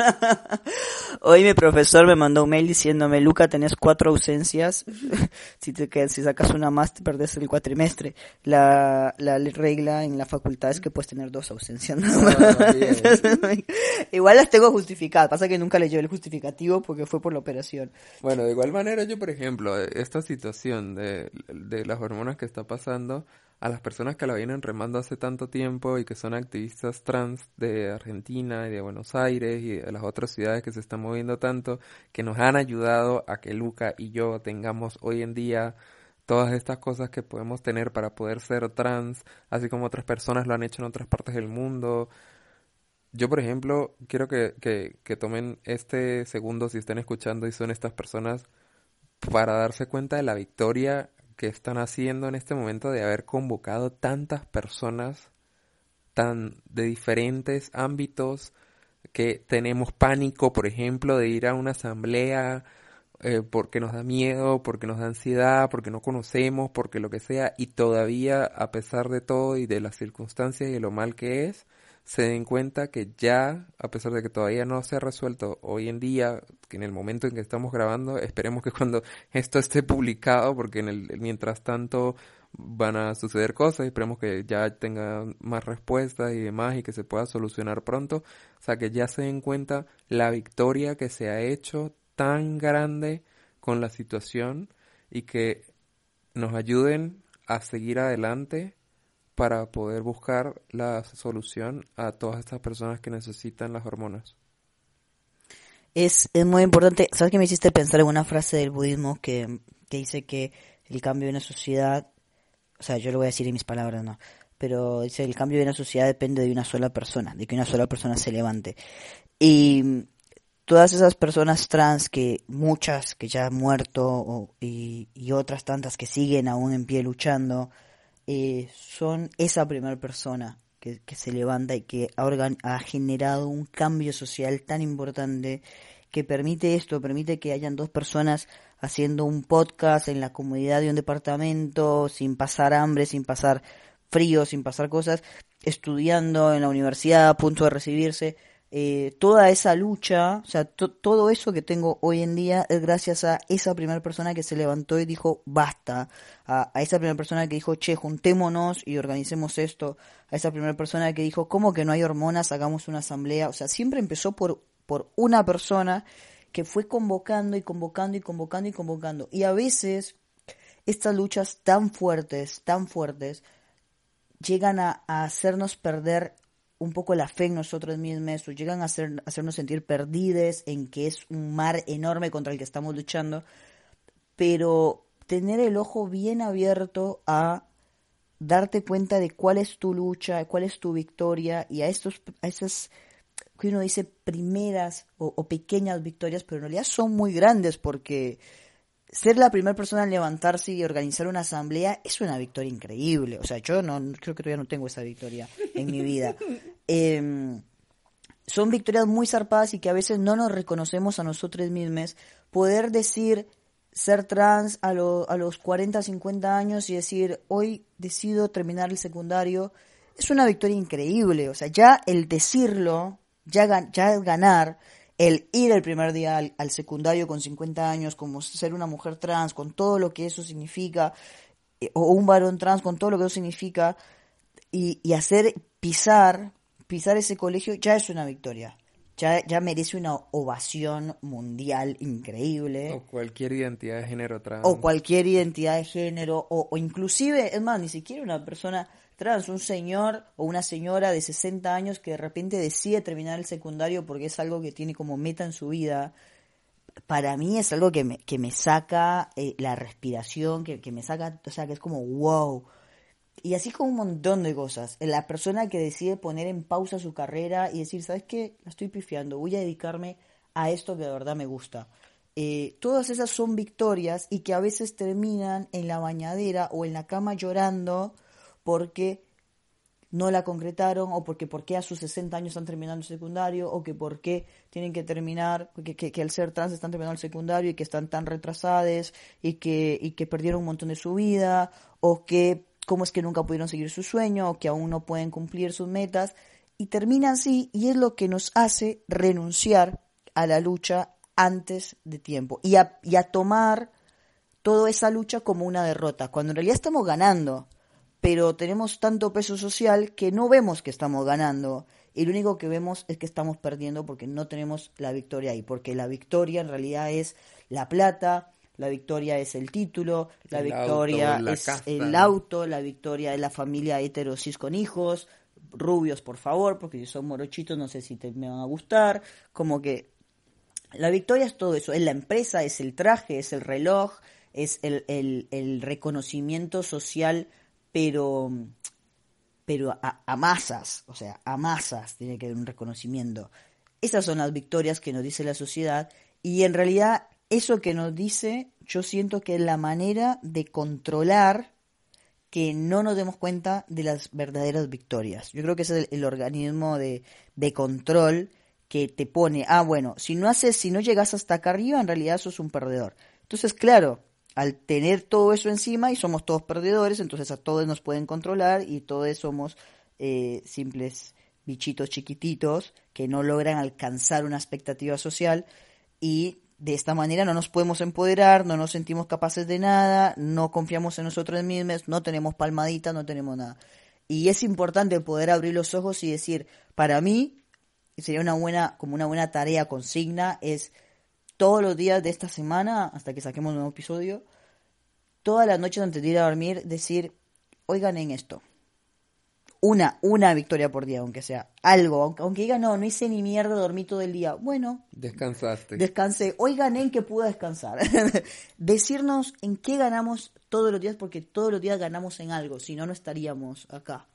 Hoy mi profesor me mandó un mail diciéndome, Luca, tenés cuatro ausencias. si te quedas, si sacas una más, te perdés el cuatrimestre. La, la regla en la facultad es que puedes tener dos ausencias. Ah, igual las tengo justificadas. Pasa que nunca le llevé el justificativo porque fue por la operación. Bueno, de igual manera yo, por ejemplo, esta situación de, de las hormonas que está pasando, a las personas que la vienen remando hace tanto tiempo y que son activistas trans de Argentina y de Buenos Aires y de las otras ciudades que se están moviendo tanto, que nos han ayudado a que Luca y yo tengamos hoy en día todas estas cosas que podemos tener para poder ser trans, así como otras personas lo han hecho en otras partes del mundo. Yo, por ejemplo, quiero que, que, tomen este segundo si están escuchando y son estas personas para darse cuenta de la victoria que están haciendo en este momento de haber convocado tantas personas tan de diferentes ámbitos que tenemos pánico, por ejemplo, de ir a una asamblea eh, porque nos da miedo, porque nos da ansiedad, porque no conocemos, porque lo que sea, y todavía, a pesar de todo y de las circunstancias y de lo mal que es, se den cuenta que ya, a pesar de que todavía no se ha resuelto hoy en día, que en el momento en que estamos grabando, esperemos que cuando esto esté publicado, porque en el mientras tanto van a suceder cosas, esperemos que ya tenga más respuestas y demás y que se pueda solucionar pronto, o sea que ya se den cuenta la victoria que se ha hecho tan grande con la situación y que nos ayuden a seguir adelante para poder buscar la solución a todas estas personas que necesitan las hormonas. Es, es muy importante, ¿sabes que me hiciste pensar en una frase del budismo que, que dice que el cambio de una sociedad, o sea, yo lo voy a decir en mis palabras, no, pero dice el cambio de una sociedad depende de una sola persona, de que una sola persona se levante. Y todas esas personas trans que muchas que ya han muerto y, y otras tantas que siguen aún en pie luchando, eh, son esa primera persona que, se levanta y que ha, ha generado un cambio social tan importante que permite esto, permite que hayan dos personas haciendo un podcast en la comunidad de un departamento, sin pasar hambre, sin pasar frío, sin pasar cosas, estudiando en la universidad, a punto de recibirse, eh, toda esa lucha, o sea, todo eso que tengo hoy en día es gracias a esa primera persona que se levantó y dijo basta, a, esa primera persona que dijo che, juntémonos y organicemos esto, a esa primera persona que dijo cómo que no hay hormonas, hagamos una asamblea, o sea, siempre empezó por, por una persona que fue convocando y convocando y convocando y convocando. Y a veces estas luchas tan fuertes, tan fuertes, llegan a hacernos perder un poco la fe en nosotros mismos o llegan a, hacer, hacernos sentir perdidos en que es un mar enorme contra el que estamos luchando, pero tener el ojo bien abierto a darte cuenta de cuál es tu lucha, cuál es tu victoria y a estos a esas que uno dice primeras o, o pequeñas victorias, pero en realidad son muy grandes porque ser la primera persona en levantarse y organizar una asamblea es una victoria increíble. O sea, yo no creo que todavía no tengo esa victoria en mi vida. Em, son victorias muy zarpadas y que a veces no nos reconocemos a nosotros mismos. Poder decir ser trans a, a los 40, 50 años y decir, hoy decido terminar el secundario, es una victoria increíble. O sea, ya el decirlo, ya, ya ganar, el ir el primer día al, secundario con 50 años, como ser una mujer trans, con todo lo que eso significa, eh, o un varón trans con todo lo que eso significa, y, y hacer pisar pisar ese colegio ya es una victoria. Ya, ya merece una ovación mundial increíble. O cualquier identidad de género trans. O cualquier identidad de género, o, o inclusive, es más, ni siquiera una persona trans, un señor o una señora de 60 años que de repente decide terminar el secundario porque es algo que tiene como meta en su vida, para mí es algo que me, que me saca eh, la respiración, que, que, me saca, o sea, que es como wow, y así con un montón de cosas. La persona que decide poner en pausa su carrera y decir, ¿sabes qué? La estoy pifiando, voy a dedicarme a esto que de verdad me gusta. Eh, todas esas son victorias y que a veces terminan en la bañadera o en la cama llorando porque no la concretaron o porque, porque a sus 60 años están terminando el secundario o que por qué tienen que terminar, que, que, que, al ser trans están terminando el secundario y que están tan retrasadas y que, y que perdieron un montón de su vida o que cómo es que nunca pudieron seguir su sueño o que aún no pueden cumplir sus metas. y termina así y es lo que nos hace renunciar a la lucha antes de tiempo. Y a, y a tomar toda esa lucha como una derrota, cuando en realidad estamos ganando, pero tenemos tanto peso social que no vemos que estamos ganando y lo único que vemos es que estamos perdiendo porque no tenemos la victoria ahí, porque la victoria en realidad es la plata, la victoria es el título, la El victoria auto, la es casa. el auto, la victoria es la familia heterosis con hijos, rubios por favor, porque si son morochitos no sé si te, me van a gustar, como que la victoria es todo eso, es la empresa, es el traje, es el reloj, es el, el, el reconocimiento social, pero, pero a, masas, o sea, a masas tiene que haber un reconocimiento. Esas son las victorias que nos dice la sociedad y en realidad eso que nos dice yo siento que es la manera de controlar que no nos demos cuenta de las verdaderas victorias. Yo creo que es el, el organismo de, de control que te pone, ah, bueno, si no haces, si no llegas hasta acá arriba, en realidad sos un perdedor. Entonces, claro, al tener todo eso encima y somos todos perdedores, entonces a todos nos pueden controlar y todos somos eh, simples bichitos chiquititos que no logran alcanzar una expectativa social y de esta manera no nos podemos empoderar, no nos sentimos capaces de nada, no confiamos en nosotros mismos, no tenemos palmaditas, no tenemos nada. Y es importante poder abrir los ojos y decir, para mí, sería una buena, como una buena tarea consigna, es todos los días de esta semana, hasta que saquemos un nuevo episodio, todas las noches antes de ir a dormir, decir, hoy gané en esto. Una, una victoria por día, aunque sea. Algo, aunque, aunque diga, no, no hice ni mierda, dormí todo el día. Bueno, Descansaste. descansé. Hoy gané en que pude descansar. Decirnos en qué ganamos todos los días, porque todos los días ganamos en algo, si no, no estaríamos acá.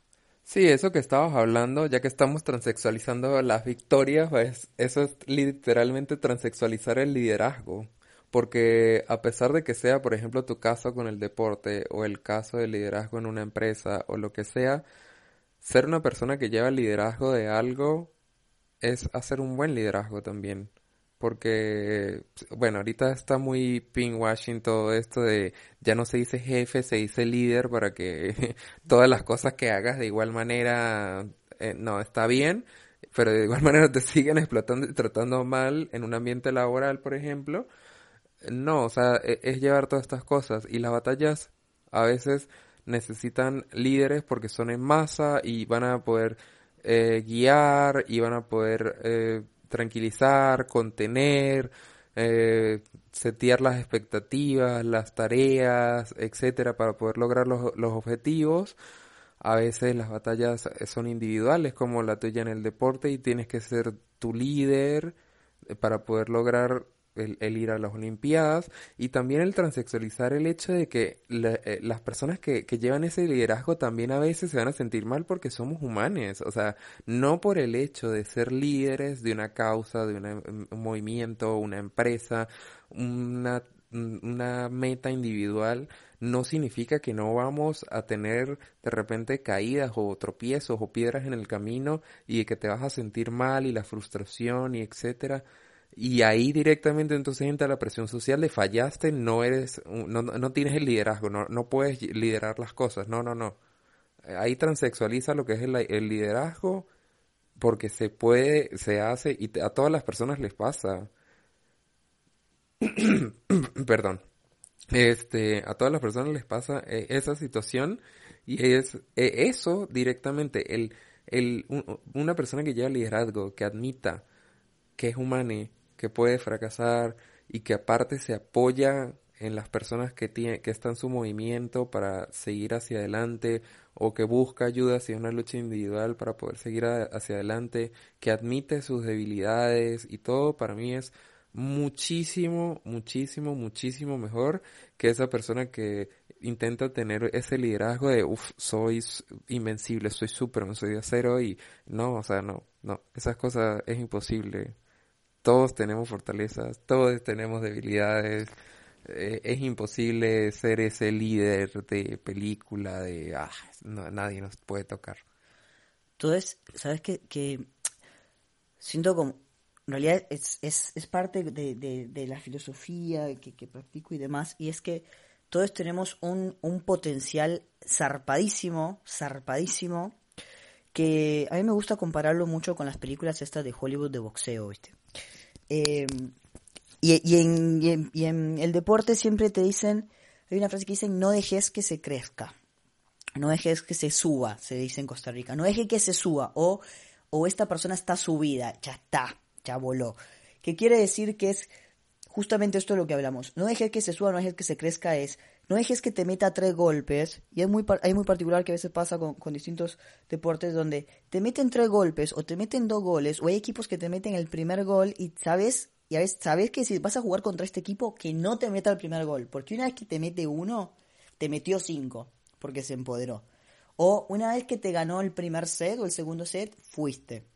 Sí, eso que estabas hablando, ya que estamos transexualizando las victorias, pues eso es literalmente transexualizar el liderazgo. Porque a pesar de que sea, por ejemplo, tu caso con el deporte o el caso del liderazgo en una empresa o lo que sea, ser una persona que lleva el liderazgo de algo es hacer un buen liderazgo también. Porque, bueno, ahorita está muy pinkwashing todo esto de ya no se dice jefe, se dice líder para que todas las cosas que hagas de igual manera, eh, no, está bien, pero de igual manera te siguen explotando y tratando mal en un ambiente laboral, por ejemplo. No, o sea, e- es llevar todas estas cosas y las batallas a veces necesitan líderes porque son en masa y van a poder eh, guiar y van a poder eh, tranquilizar, contener, eh, setear las expectativas, las tareas, etcétera, para poder lograr los, los objetivos. A veces las batallas son individuales, como la tuya en el deporte, y tienes que ser tu líder eh, para poder lograr el, el ir a las Olimpiadas y también el transexualizar el hecho de que eh, las personas que, que llevan ese liderazgo también a veces se van a sentir mal porque somos humanos, o sea, no por el hecho de ser líderes de una causa, de un movimiento, una empresa, una, una meta individual, no significa que no vamos a tener de repente caídas o tropiezos o piedras en el camino y que te vas a sentir mal y la frustración y etcétera. Y ahí directamente entonces entra la presión social de fallaste, no eres, no, no tienes el liderazgo, no, no puedes liderar las cosas, no, no, no. Ahí transexualiza lo que es el, el liderazgo porque se puede, se hace y a todas las personas les pasa. Perdón. Este, a todas las personas les pasa eh, esa situación y es eh, eso directamente, el, el, un- una persona que lleva liderazgo, que admita que es humane, que puede fracasar y que aparte se apoya en las personas que tiene, que están en su movimiento para seguir hacia adelante o que busca ayuda hacia una lucha individual para poder seguir hacia adelante, que admite sus debilidades y todo para mí es muchísimo, muchísimo, muchísimo mejor que esa persona que intenta tener ese liderazgo de, uff, soy invencible, soy Superman, soy de acero y no, o sea, no, no, esas cosas es imposible. Todos tenemos fortalezas, todos tenemos debilidades. eh, es imposible ser ese líder de película de, ah, nadie nos puede tocar. Entonces, ¿sabes qué? Que siento como, en realidad es, es, es parte de, de, la filosofía que, que practico y demás, y es que todos tenemos un, un potencial zarpadísimo, zarpadísimo, que a mí me gusta compararlo mucho con las películas estas de Hollywood de boxeo, ¿viste? Eh, y, y, en, y, en, el deporte siempre te dicen, hay una frase que dicen, no dejes que se crezca. No dejes que se suba, se dice en Costa Rica. No dejes que se suba. O, o esta persona está subida, ya está, ya voló. Que quiere decir que es justamente esto de lo que hablamos. No dejes que se suba, no dejes que se crezca, es no dejes que te meta tres golpes. Y es muy, es muy particular que a veces pasa con, con distintos deportes donde te meten tres golpes o te meten dos goles o hay equipos que te meten el primer gol y sabes y a veces sabes que si vas a jugar contra este equipo que no te meta el primer gol, porque una vez que te mete uno, te metió cinco, porque se empoderó. O una vez que te ganó el primer set o el segundo set, fuiste.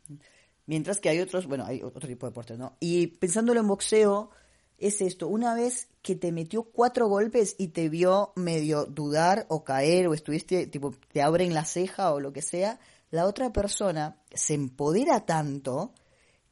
Mientras que hay otros, bueno, hay otro tipo de deportes, ¿no? Y pensándolo en boxeo, es esto, una vez que te metió cuatro golpes y te vio medio dudar o caer o estuviste, tipo, te abren la ceja o lo que sea, la otra persona se empodera tanto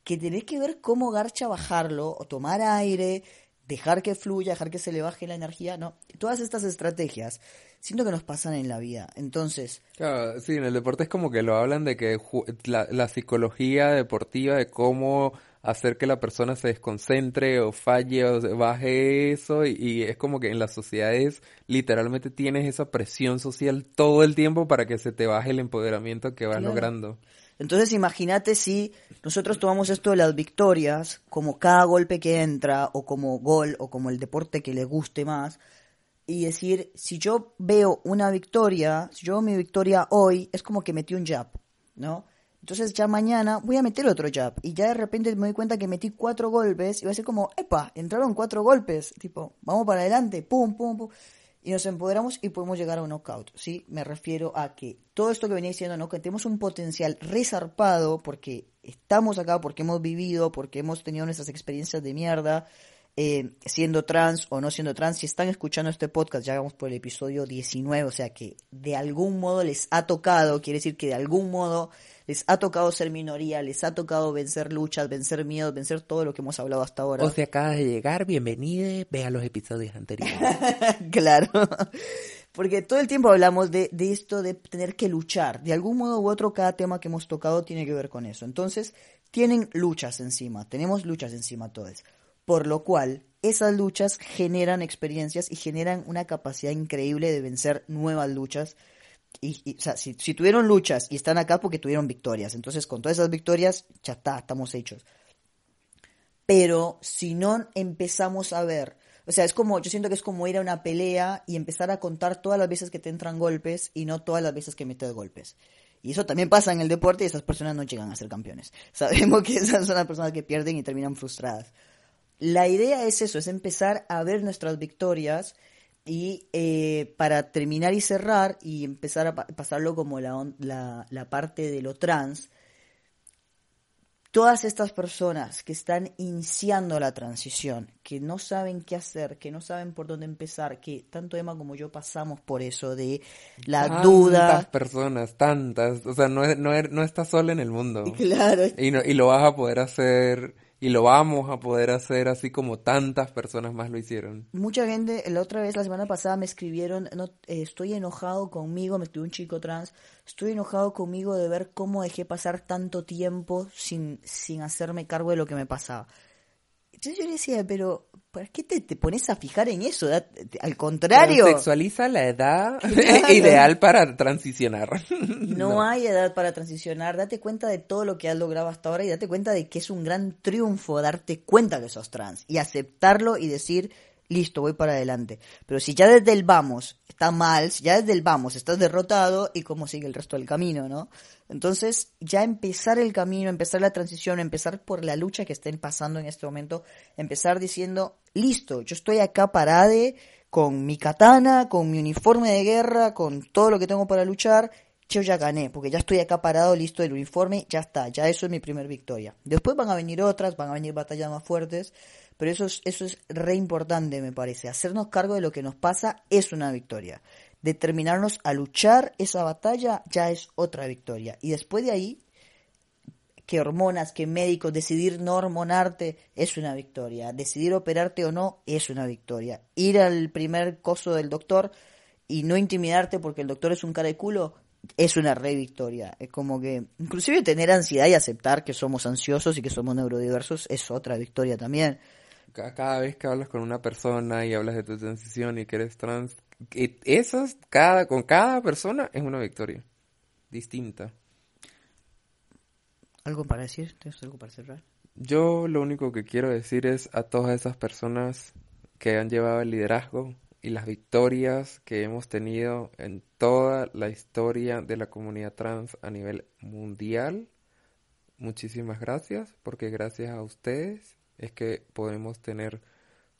que tenés que ver cómo garcha bajarlo o tomar aire, dejar que fluya, dejar que se le baje la energía, no. Todas estas estrategias siento que nos pasan en la vida. Entonces. Claro, sí, en el deporte es como que lo hablan de que la, la psicología deportiva, de cómo hacer que la persona se desconcentre o falle o baje eso y, y, es como que en las sociedades literalmente tienes esa presión social todo el tiempo para que se te baje el empoderamiento que vas Claro. logrando. Entonces imagínate si nosotros tomamos esto de las victorias como cada golpe que entra o como gol o como el deporte que le guste más y decir, si yo veo una victoria, si yo veo mi victoria hoy, es como que metí un jab, ¿no? Entonces ya mañana voy a meter otro jab y ya de repente me doy cuenta que metí cuatro golpes y va a ser como, epa, entraron cuatro golpes, tipo, vamos para adelante, pum, pum, pum y nos empoderamos y podemos llegar a un knockout, ¿sí? Me refiero a que todo esto que venía diciendo, ¿no? Que tenemos un potencial resarpado porque estamos acá, porque hemos vivido, porque hemos tenido nuestras experiencias de mierda, eh, siendo trans o no siendo trans. Si están escuchando este podcast, ya vamos por el episodio 19, o sea que de algún modo les ha tocado, quiere decir que de algún modo les ha tocado ser minoría, les ha tocado vencer luchas, vencer miedos, vencer todo lo que hemos hablado hasta ahora. O si acabas de llegar, bienvenido, vea los episodios anteriores. claro. Porque todo el tiempo hablamos de, de, esto de tener que luchar. De algún modo u otro, cada tema que hemos tocado tiene que ver con eso. Entonces, tienen luchas encima. Tenemos luchas encima todos. Por lo cual, esas luchas generan experiencias y generan una capacidad increíble de vencer nuevas luchas. Si, si tuvieron luchas y están acá porque tuvieron victorias. Entonces, con todas esas victorias, ya está, estamos hechos. Pero si no empezamos a ver o sea, es como, yo siento que es como ir a una pelea y empezar a contar todas las veces que te entran golpes y no todas las veces que metes golpes. Y eso también pasa en el deporte y esas personas no llegan a ser campeones. Sabemos que esas son las personas que pierden y terminan frustradas. La idea es eso, es empezar a ver nuestras victorias y eh, para terminar y cerrar y empezar a pa pasarlo como la, la, la parte de lo trans, todas estas personas que están iniciando la transición, que no saben qué hacer, que no saben por dónde empezar, que tanto Emma como yo pasamos por eso de la tantas duda. Tantas personas, tantas. O sea, no, no, no estás sola en el mundo. Claro. Y, no, y lo vas a poder hacer y lo vamos a poder hacer así como tantas personas más lo hicieron. Mucha gente, la otra vez, la semana pasada, me escribieron, no, eh, estoy enojado conmigo, me escribió un chico trans, estoy enojado conmigo de ver cómo dejé pasar tanto tiempo sin, sin hacerme cargo de lo que me pasaba. Entonces yo le decía, pero ¿para qué te, te pones a fijar en eso? Al contrario. Sexualiza la edad claro. ideal para transicionar. No, no, hay edad para transicionar. Date cuenta de todo lo que has logrado hasta ahora y date cuenta de que es un gran triunfo darte cuenta que sos trans y aceptarlo y decir, listo, voy para adelante. Pero si ya desde el vamos está mal, si ya desde el vamos estás derrotado, ¿y cómo sigue el resto del camino, no? Entonces, ya empezar el camino, empezar la transición, empezar por la lucha que estén pasando en este momento, empezar diciendo, listo, yo estoy acá parade con mi katana, con mi uniforme de guerra, con todo lo que tengo para luchar, yo ya gané, porque ya estoy acá parado, listo del uniforme, ya está, ya eso es mi primer victoria. Después van a venir otras, van a venir batallas más fuertes, pero eso es, eso es re importante, me parece. Hacernos cargo de lo que nos pasa es una victoria. Determinarnos a luchar esa batalla ya es otra victoria. Y después de ahí, que hormonas, que médicos, decidir no hormonarte es una victoria. Decidir operarte o no es una victoria. Ir al primer coso del doctor y no intimidarte porque el doctor es un cara de culo es una re victoria. Es como que, inclusive tener ansiedad y aceptar que somos ansiosos y que somos neurodiversos es otra victoria también. Ca- Cada vez que hablas con una persona y hablas de tu transición y que eres trans, esas, cada, con cada persona es una victoria. Distinta. ¿Algo para decir? ¿Tienes algo para cerrar? Yo lo único que quiero decir es a todas esas personas que han llevado el liderazgo y las victorias que hemos tenido en toda la historia de la comunidad trans a nivel mundial. Muchísimas gracias, porque gracias a ustedes es que podemos tener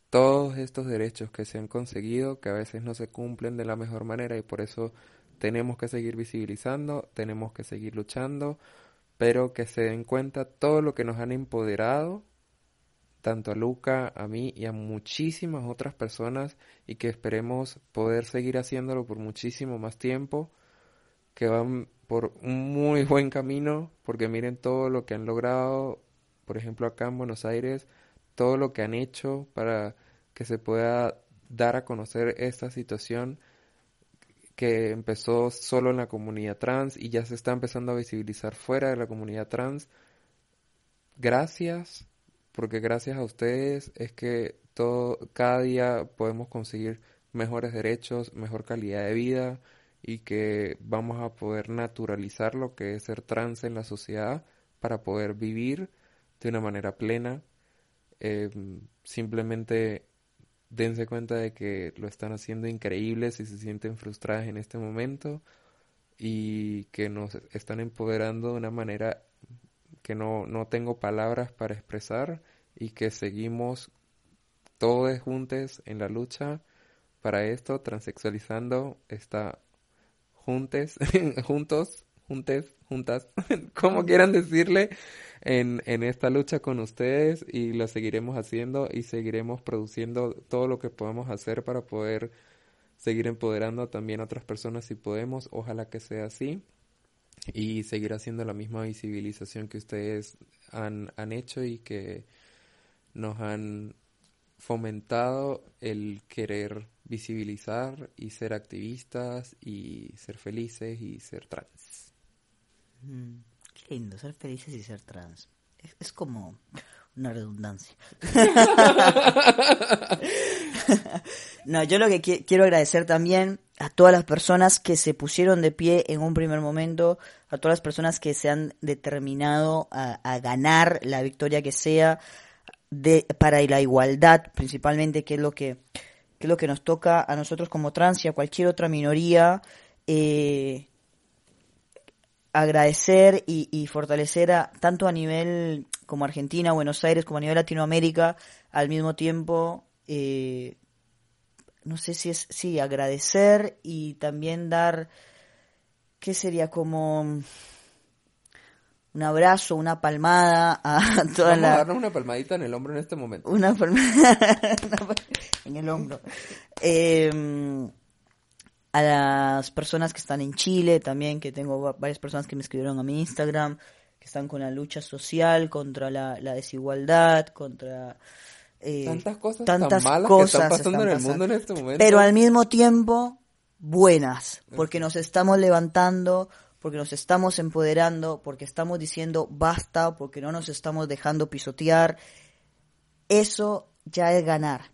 todos estos derechos que se han conseguido, que a veces no se cumplen de la mejor manera y por eso tenemos que seguir visibilizando, tenemos que seguir luchando, pero que se den cuenta todo lo que nos han empoderado, tanto a Luca, a mí y a muchísimas otras personas, y que esperemos poder seguir haciéndolo por muchísimo más tiempo, que van por un muy buen camino, porque miren todo lo que han logrado, por ejemplo acá en Buenos Aires, todo lo que han hecho para que se pueda dar a conocer esta situación que empezó solo en la comunidad trans y ya se está empezando a visibilizar fuera de la comunidad trans. Gracias, porque gracias a ustedes es que todo, cada día podemos conseguir mejores derechos, mejor calidad de vida y que vamos a poder naturalizar lo que es ser trans en la sociedad para poder vivir de una manera plena. Eh, simplemente dense cuenta de que lo están haciendo increíble si se sienten frustradas en este momento y que nos están empoderando de una manera que no, no tengo palabras para expresar y que seguimos todos juntos en la lucha para esto, transexualizando está juntes, juntos, juntes, juntas, como quieran decirle, en, en esta lucha con ustedes y lo seguiremos haciendo y seguiremos produciendo todo lo que podemos hacer para poder seguir empoderando también a otras personas si podemos, ojalá que sea así y seguir haciendo la misma visibilización que ustedes han, han hecho y que nos han fomentado el querer visibilizar y ser activistas y ser felices y ser trans. Mm, qué lindo, ser felices y ser trans. Es, es como una redundancia. no, yo lo que qui- quiero agradecer también a todas las personas que se pusieron de pie en un primer momento, a todas las personas que se han determinado a, a ganar la victoria que sea de, para la igualdad, principalmente, que es lo que, que es lo que nos toca a nosotros como trans y a cualquier otra minoría. Eh, agradecer y, y fortalecer a, tanto a nivel como Argentina, Buenos Aires, como a nivel Latinoamérica, al mismo tiempo, eh, no sé si es, sí, agradecer y también dar, ¿qué sería? Como un abrazo, una palmada a toda Vamos a la... darnos una palmadita en el hombro en este momento. Una palmada en el hombro. Eh, a las personas que están en Chile también, que tengo va- varias personas que me escribieron a mi Instagram, que están con la lucha social contra la, la desigualdad, contra... eh, Tantas cosas tantas tan malas cosas que están pasando están en el mundo en este momento. pero al mismo tiempo buenas, porque nos estamos levantando, porque nos estamos empoderando, porque estamos diciendo basta, porque no nos estamos dejando pisotear. Eso ya es ganar.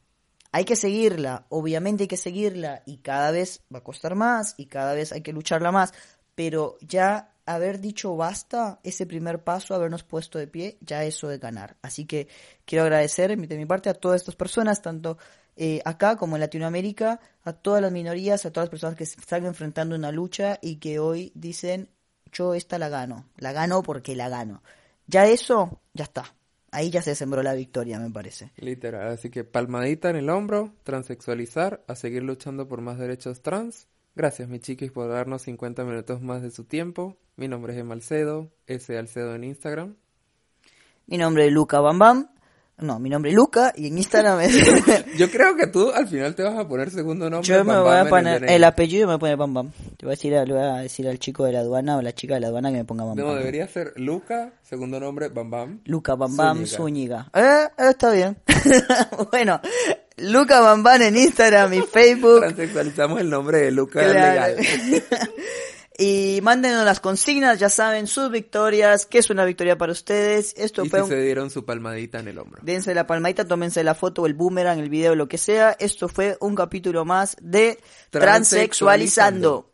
Hay que seguirla, obviamente hay que seguirla y cada vez va a costar más y cada vez hay que lucharla más, pero ya haber dicho basta, ese primer paso, habernos puesto de pie, ya eso es ganar. Así que quiero agradecer de mi parte a todas estas personas, tanto eh, acá como en Latinoamérica, a todas las minorías, a todas las personas que están enfrentando una lucha y que hoy dicen, yo esta la gano, la gano porque la gano. Ya eso, ya está. Ahí ya se sembró la victoria, me parece. Literal, así que palmadita en el hombro, transexualizar, a seguir luchando por más derechos trans. Gracias, mi chiquis, por darnos 50 minutos más de su tiempo. Mi nombre es Emalcedo, S. Alcedo en Instagram. Mi nombre es Luca Bambam. No, mi nombre es Luca y en Instagram es... Yo creo que tú al final te vas a poner segundo nombre. Yo me Bam voy Bam a poner, el apellido me poner Bam Bam. Te voy a decir, le voy a decir al chico de la aduana o la chica de la aduana que me ponga Bam No, Bam. debería ser Luca, segundo nombre, Bam Bam. Luca Bam Bam Zúñiga. Zúñiga. Eh, está bien. bueno, Luca Bam Bam en Instagram y Facebook. Transexualizamos el nombre de Luca Claro. legal. Y mándenos las consignas, ya saben, sus victorias, qué es una victoria para ustedes. Esto Y fue si un- se dieron su palmadita en el hombro. Dense la palmadita, tómense la foto, el boomerang, el video, lo que sea. Esto fue un capítulo más de Transexualizando. Transexualizando.